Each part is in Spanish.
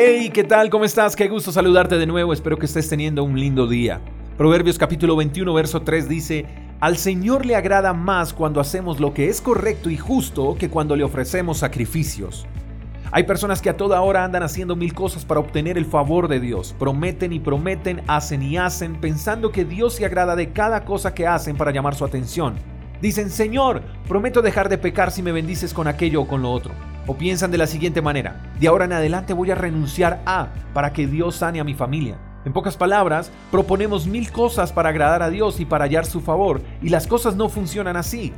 Hey, ¿qué tal? ¿Cómo estás? Qué gusto saludarte de nuevo. Espero que estés teniendo un lindo día. Proverbios capítulo 21, verso 3 dice, Al Señor le agrada más cuando hacemos lo que es correcto y justo que cuando le ofrecemos sacrificios. Hay personas que a toda hora andan haciendo mil cosas para obtener el favor de Dios. Prometen y prometen, hacen y hacen, pensando que Dios se agrada de cada cosa que hacen para llamar su atención. Dicen, Señor, prometo dejar de pecar si me bendices con aquello o con lo otro. O piensan de la siguiente manera, de ahora en adelante voy a renunciar a para que Dios sane a mi familia. En pocas palabras, proponemos mil cosas para agradar a Dios y para hallar su favor, y las cosas no funcionan así.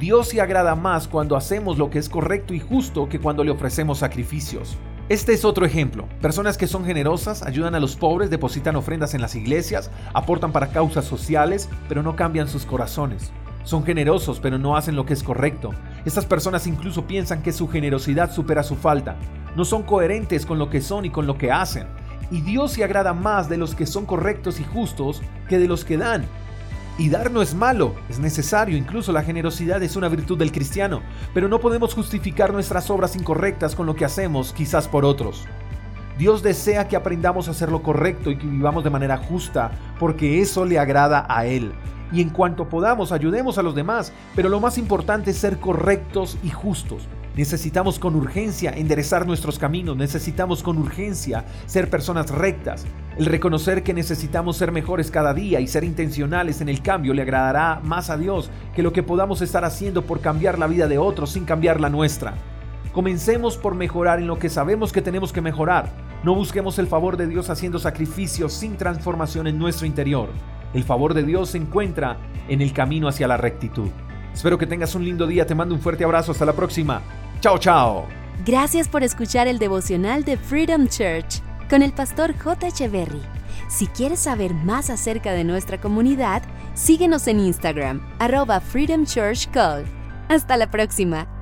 Dios se agrada más cuando hacemos lo que es correcto y justo que cuando le ofrecemos sacrificios. Este es otro ejemplo. Personas que son generosas, ayudan a los pobres, depositan ofrendas en las iglesias, aportan para causas sociales, pero no cambian sus corazones. Son generosos, pero no hacen lo que es correcto. Estas personas incluso piensan que su generosidad supera su falta. No son coherentes con lo que son y con lo que hacen. Y Dios se agrada más de los que son correctos y justos que de los que dan. Y dar no es malo, es necesario, incluso la generosidad es una virtud del cristiano, pero no podemos justificar nuestras obras incorrectas con lo que hacemos, quizás por otros. Dios desea que aprendamos a hacer lo correcto y que vivamos de manera justa, porque eso le agrada a Él y en cuanto podamos ayudemos a los demás, pero lo más importante es ser correctos y justos. Necesitamos con urgencia enderezar nuestros caminos, necesitamos con urgencia ser personas rectas. El reconocer que necesitamos ser mejores cada día y ser intencionales en el cambio le agradará más a Dios que lo que podamos estar haciendo por cambiar la vida de otros sin cambiar la nuestra. Comencemos por mejorar en lo que sabemos que tenemos que mejorar. No busquemos el favor de Dios haciendo sacrificios sin transformación en nuestro interior. El favor de Dios se encuentra en el camino hacia la rectitud. Espero que tengas un lindo día, te mando un fuerte abrazo, hasta la próxima. Chao, chao. Gracias por escuchar el devocional de Freedom Church con el pastor J. Echeverry. Si quieres saber más acerca de nuestra comunidad, síguenos en Instagram, arroba Freedom Church Call. Hasta la próxima.